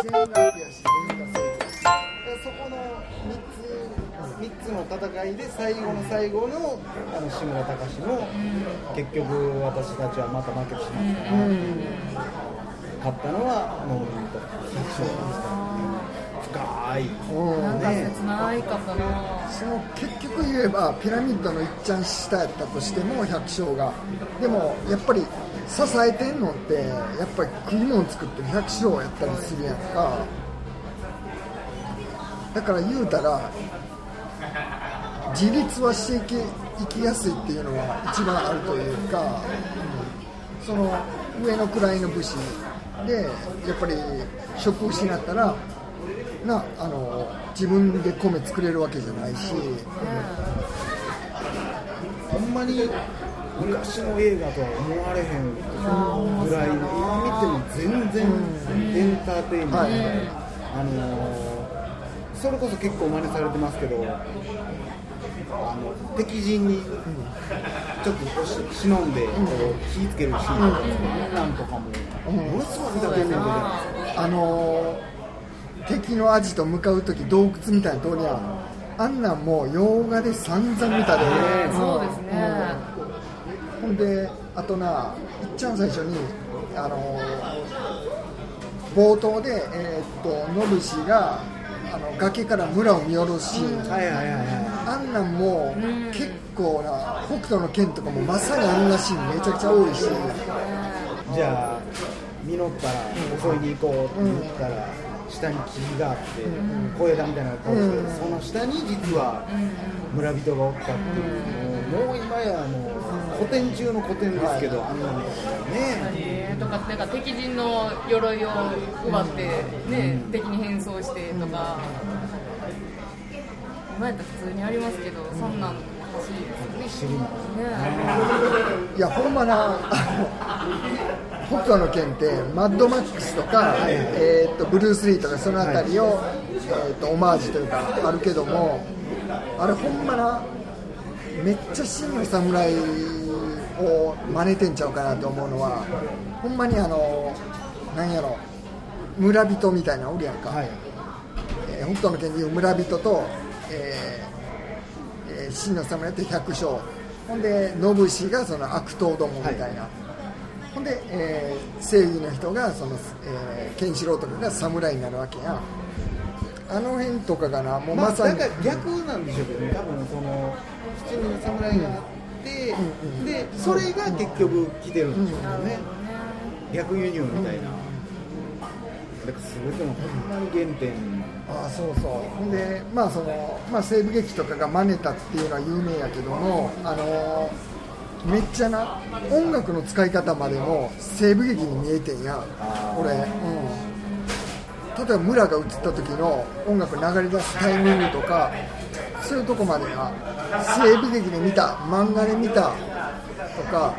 自然が悪やし全員が正義やしそこの3つ3つの戦いで最後の最後のあの志村隆の結局私たちはまた負けてしまったなっていう勝ったのはノーミンと百姓ですからね深いうんなんか切ないかったなそその結局言えばピラミッドのいっちゃん下やったとしても百姓が。でもやっぱり支えてんのってやっぱり食い物作ってる百姓やったりするやんか。だから言うたら自立はしていき生きやすいっていうのは一番あるというか、うん。その上の位の武士。でやっぱり職を失ったらなあの自分で米作れるわけじゃないし、ほんまに昔の映画とは思われへんぐらいの今見ても全然エンターテインメント。で、はい。あのーそれこそ結構真似されてますけどあの敵陣にちょっと忍んでこう火つけるシーンとか、なんとかも。ものすごいエンターテインメントじゃないですか。あの敵のアジト向かう時洞窟みたいな通りや。んあんなんもう洋画で散々見たで、そうですねであとないっちゃん最初にあの冒頭で、えーっとノブシがあの崖から村を見下ろすシーン、はいはいはいはあんなんも結構な北斗の拳とかもまさにあんなシーンめちゃくちゃ多いし、いじゃあ実ったら襲いに行こうって言ったら、下に木があって、小枝みたいなのがこうして、うん。その下に実は村人がおったっていう、もうもう今やもう古典中の古典ですけど、あんなのね。えーとかなんか敵陣の鎧を奪って、ね敵に変装してとか、今やったら普通にありますけど、そんなん欲しいです知りまね。いやほんまなあの北斗の拳ってマッドマックスとか、えーっとブルース・リーとかそのあたりを、えーっとオマージュというかあるけどもあれほんまなめっちゃ真の侍を真似てんちゃうかなと思うのはほんまにあのなんやろ村人みたいなのおるやんか、はい。えー北斗の拳でいう村人と、えーえー真の侍って百姓。ほんで信氏がその悪党どもみたいな、ほんで、えー正義の人がその、えーケンシロウとかが侍になるわけやあの辺とかがな。もうまあ、まさに、だから逆なんでしょうけどね、多分その七人の侍があって、うんうんでそれが結局来てるんでしょうね、逆輸入みたいな、だから全てのほんまに原点、ああそうそう。でまあその、まあ、西部劇とかが真似たっていうのは有名やけどもあのーめっちゃな音楽の使い方までも西部劇に見えてんや。俺、うん、例えば村が映った時の音楽流れ出すタイミングとかそういうとこまでが西部劇で見た漫画で見たとか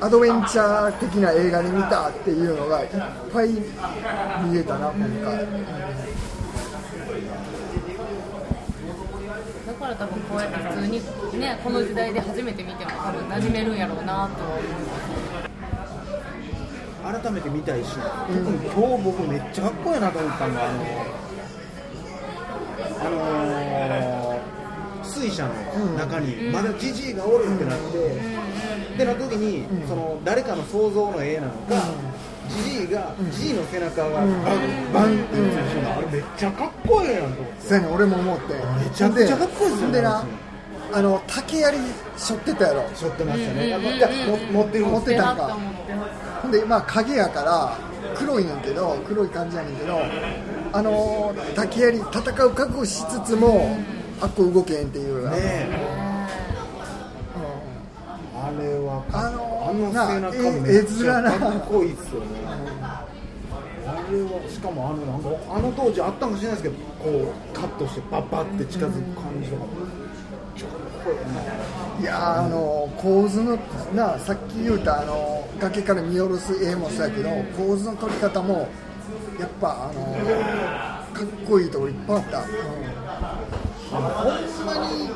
アドベンチャー的な映画で見たっていうのがいっぱい見えたな今回。だから多分こうやって普通にねこの時代で初めて見ても多分馴染めるんやろうなとは思う改めて見たいし、特に今日僕めっちゃかっこいいなと思ったのが、あのあのー水車の中にまだジジイがおるってなって、でなった時に、その誰かの想像の絵なのか、ジジイが、ジジイの背中がバンバンって映る瞬間あれめっちゃかっこいいなと思って。そうやねん俺も思って。めちゃくちゃかっこいいですよねあの竹槍背負ってたやろ。背負ってましたね、あのいやも持ってるん持ってたんかほんでまあ影やから黒いねんけど黒い感じやねんけどあの竹槍戦う覚悟しつつもあっこ動けへんっていう、ねえ。うん。あれはあのあのな背中えめっちかっこいいっすよね。あれはしかもあのなんかあの当時あったかもしれないですけどこうカットしてパッパって近づく感じとか。もめっちゃかっこいいないやーあの構図のなさっき言うたあの崖から見下ろす絵もそうやけど構図の撮り方もやっぱあのかっこいいとこいっぱいあった、あのほんまに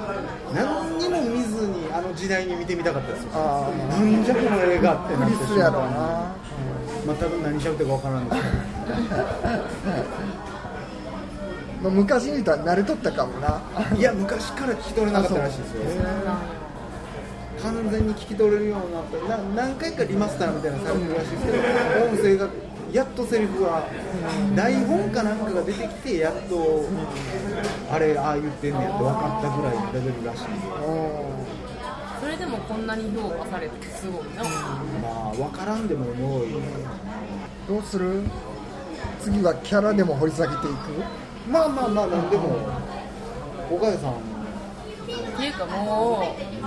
何にも見ずにあの時代に見てみたかったですよ。ああなんじゃこの映画ってなってびっくりするやろうな、まあ多分何しゃべってるか分からんですけ まあ昔にとは慣れとったかもな。どいや昔から聞き取れなかったらしいですよ完全に聞き取れるようになった。な何回かリマスターみたいなのされてるらしいですけど音声がやっとセリフが台本かなんかが出てきてやっとあれああ言ってんねやって分かったぐらいのレベルらしい。ん。でそれでもこんなに評価されてすごいな。まあ分からんでもおもろい。どうする？次はキャラでも掘り下げていく？まあまあまあなんでも。岡谷さんっていうかもう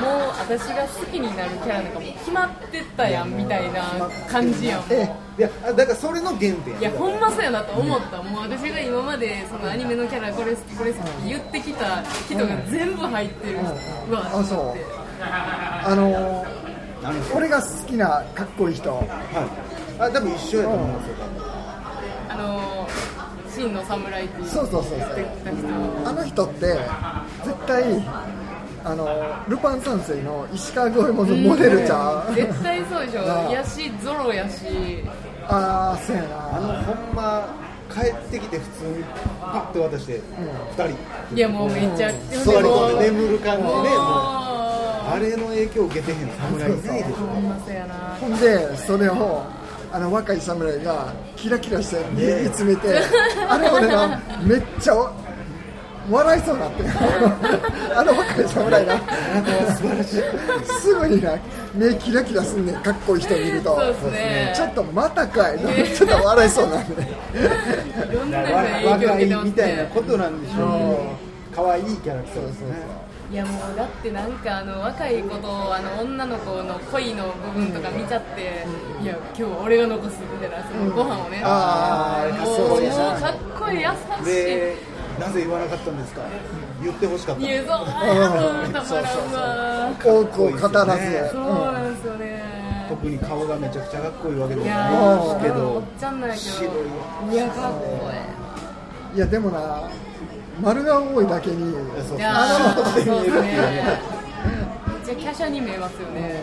もう私が好きになるキャラなんかもう決まってたやんみたいな感じやん。えいやあだからそれの原点や。いやほんまそうやなと思った、もう私が今までそのアニメのキャラこれ好きこれ好きって言ってきた人が全部入ってる、うわあそう。あの何ですか俺が好きなかっこいい人。はい。あ多分一緒やと思うんですよ。あの真の侍っていうそうそうそうそう。あの人って絶対あのルパン三世の石川五右衛門のモデルちゃう絶対そうでしょ。やしゾロやし。ああそうやあのなほんま帰ってきて普通にパッと渡して二人。いやもうめっちゃ座り込んで眠る感じでねもうあれの影響を受けてへん侍いないでしょ。ほんでそれをあの若い侍がキラキラして見つめてあれ俺なめっちゃ笑いそうになって あの若い侍な素晴らしいすぐにな目キラキラすんねん。かっこいい人見ると。そうですね。ちょっとまたかい。ちょっと笑いそうなんで。いろんなだから人に影響若いみたいなねことなんでしょうけど可愛いキャラクターですね。いやもうだってなんかあの若い子とあの女の子の恋の部分とか見ちゃって、いや今日は俺が残すみたいなそのご飯をね、ああもうもうかっこいい優しでなぜ言わなかったんですか？言ってほしかったいいやそうたまらんわ多くを語らず、そううんなんですよね。特に顔がめちゃくちゃかっこいいわけでもいやないですけおどっちゃんなんやけ白いどい。やかっこいやでもな丸が多いだけにいいいそうそうそう。めっちゃ華奢に見えますよね。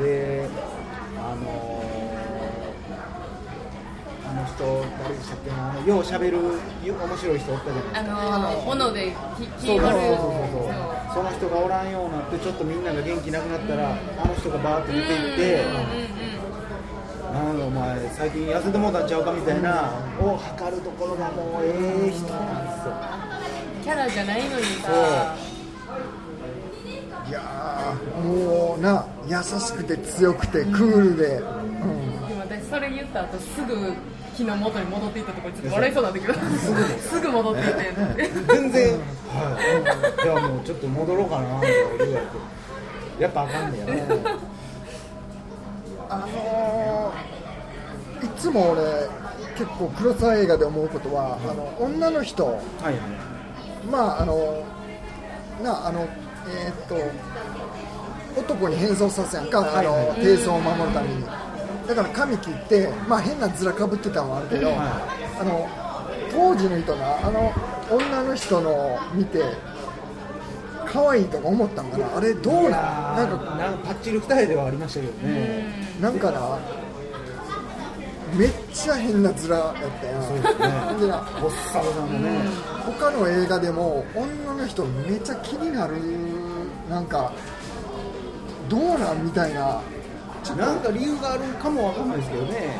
であのー、あの人誰でしたっけなあのようしゃべるよ面白い人おったじゃないですか。あのー斧できそう切りそうそうそう。割るそう。その人がおらんようになってちょっとみんなが元気なくなったら、あの人がバーって出て行って、うんうんうんなんだお前最近痩せてもうたんちゃうかみたいな、を測るところがもうええ人なんですよ。キャラじゃないのにさ。いやーもうな優しくて強くてクールで、うんそれ言った後すぐ日の元に戻っていったところちょっと笑いそうなんだけどすぐ戻っていって。全然。はい。じゃあもうちょっと戻ろうかなって言われてやっぱあかんねやな。あのーいつも俺結構黒沢映画で思うことはあの女の人はいはい。まああのなあのえーっと男に変装させやんか、はいはい。あの低層を守るためにだから髪切って、まあ、変な面かぶってたのもあるけど、はい。あの当時の人なあの女の人の見て可愛いとか思ったんかな。あれどうなんなんかなんかパッチリ二重ではありましたけどね。なんかなめっちゃ変な面やったやん。そうですね。でなボッサボサのね他の映画でも女の人めっちゃ気になるなんかどうなんみたいななんか理由があるかもわかんないですけどね。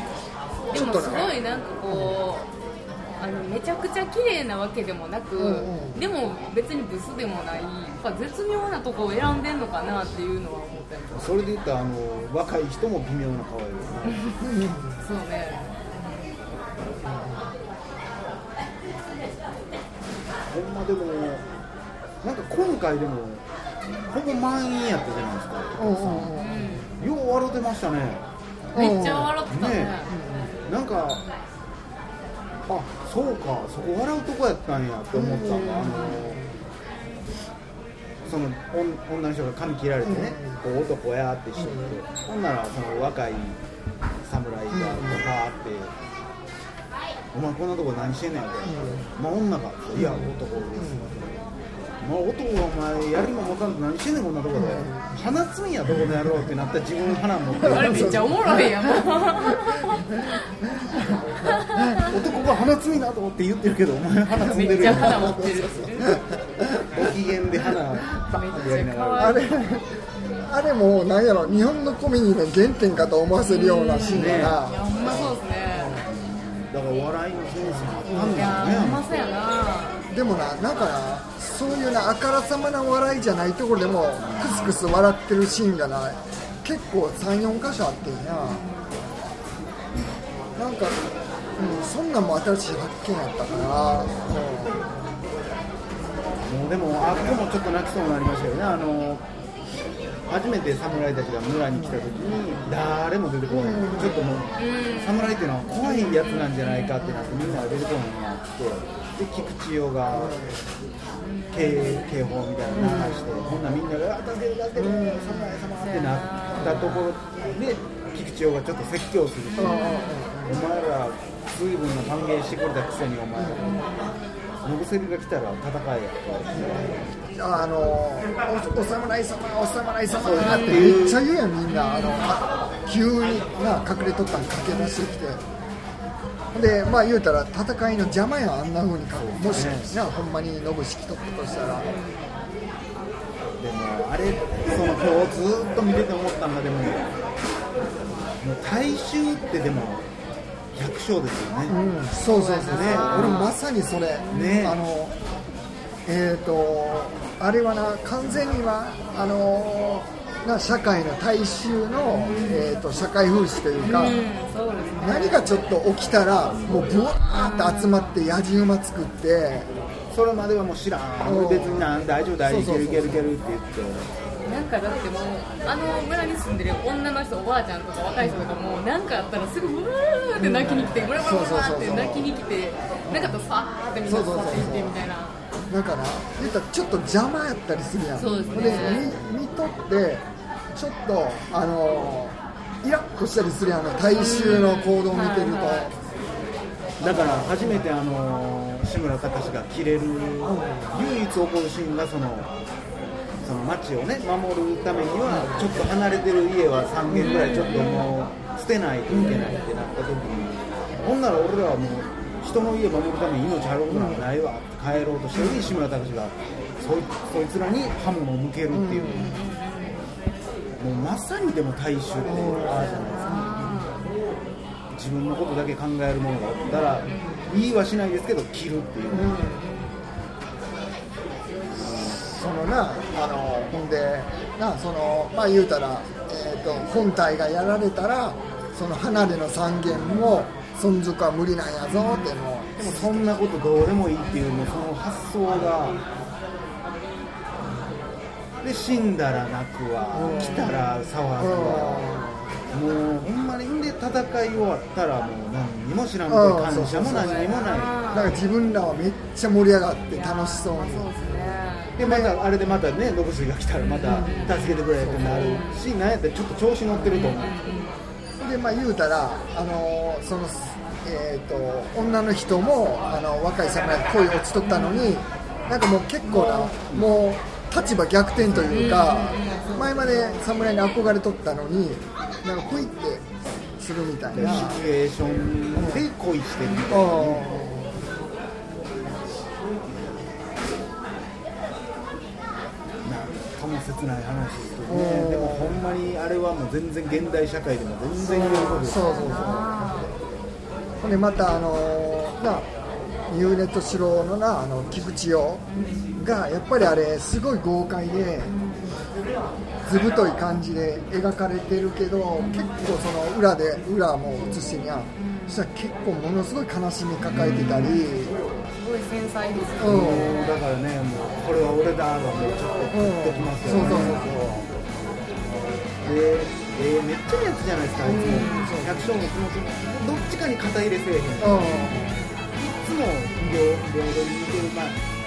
でもすごいなんかこうあのめちゃくちゃ綺麗なわけでもなく、うんうん。でも別にブスでもないやっぱ絶妙なとこを選んでんのかなっていうのは思ったりとか。それで言ったらあの若い人も微妙な可愛いですねそうね。ほんまでもなんか今回でもほぼ満員やったじゃないですかうんうんう。ん。うよう笑ってましたね。んめっちゃ笑ってたね。ねなんかあそうかそこ笑うとこやったんやって思った、あのその女女の人が髪切られてね、こう男やってしてて、ほんならその若い侍がバーって「お前こんなとこ何してんねん」みたいな「まあ女か」って「いや男です」もう男がお前やりも持たんと何してんねんこんなとこで、花摘みやどこでやろうってなったら自分花持って。あれめっちゃおもろいやん。も う男が花摘みだとって言ってるけどお前花摘んでるやん。めっちゃ花持ってるご機嫌で花バーンってやりながらあれあれもなんやろ日本のコメディの原点かと思わせるようなシーンだいやな、ほんまそうですね。だからお笑いのセンスもあったんいやだよね。ほんまそうやな。でもななんかなそういうなあからさまな笑いじゃないところでもクスクス笑ってるシーンがな結構34箇所あってんななんか、うん、そんなんも新しい発見やったから、もうでもあっこもちょっと泣きそうになりましたよね。あの初めて侍たちが村に来た時に誰も出てこない、ちょっともう侍っていうのは怖いやつなんじゃないかってなってみんなが出てこないなってで菊池雄が警警報みたいなの流して、こんなみんなが「あ助けて助けて侍様」ってなったところで菊池雄がちょっと説教するし、お前ら随分な歓迎してくれたくせにお前。ノブセルが来たら戦えやあのおお侍様お侍様ってめっちゃ言うやんみんな。あのあ急にな隠れとったん駆け出してきてでまあ言うたら戦いの邪魔やんあんな風にかもしなほんまに信式取ったとしたら。でもあれその今日ずっと見てて思ったんだでももう大衆ってでも百姓ですよね、うんそうそうそうね。俺まさにそれ。ね。あのえっ、とあれはな完全にはあのな社会の大衆の、えー、と社会風刺というか、うんそうですね。何かちょっと起きたらもうブワーって集まってやじ馬作ってそれまではもう知らん。うん別になん大丈夫大丈夫いけるいけるいけるって言って。なんかだってもうあの村に住んでる女の人おばあちゃんとか若い人とかもなんかあったらすぐうーって泣きに来てうわうわうわって泣きに来てなんかあったらファーってみんな去っていってみたいなだから言ったらちょっと邪魔やったりするやん。そうですね。見見とってちょっとあのイラッとしたりするやんあの大衆の行動を見てると、だから初めてあの志村隆が切れる唯一起こるシーンがそのその町をね守るためにはちょっと離れてる家は3軒ぐらいちょっともう捨てないといけないってなった時にほんなら俺らはもう人の家守るために命張ることなんかないわって帰ろうとしてるのに志村隆がそいそいつらに刃物を向けるっていう、もうまさにでも大衆ってああじゃないですか。自分のことだけ考えるものがあったら言いはしないですけど切るっていう、そのなあのほんでなそのまあ言うたら、えー、と本体がやられたらその離れの三軒も存続は無理なんやぞってもでもそんなことどうでもいいっていうもうその発想が。で死んだら泣くわ。来たら騒ぐわ。もうほんまにんで戦い終わったらもう何にも知らんうんと感謝も何にもない。だから自分らはめっちゃ盛り上がって楽しそうに。そうですねでまたあれでまたねノブスが来たらまた助けてくれってなるしなんやったらちょっと調子乗ってると思う。でまあ言うたらあのそのえー、と女の人もあの若い侍が恋落ちとったのになんかもう結構なもう立場逆転というか前まで侍に憧れとったのになんか恋ってするみたいな。でシチュエーションで恋してるみたいなうん。なんとも切ない話ですけどね。うん。でもほんまにあれはもう全然現代社会でも全然言えることですそうそうそうほんでまたあのーなニューネットシロのなあの菊池雄がやっぱりあれすごい豪快で図太い感じで描かれてるけど結構その裏で裏も映してにゃそしたら結構ものすごい悲しみ抱えてたり、すごい繊細ですようん。だからねもうこれは俺だはもうちょっとグッときますよね。そうそうそうで、えーめっちゃいいやつじゃないですかあいつ。も百姓の気持ちもどっちかに肩入れせえへん。いうん。つも両両手に似てるまあ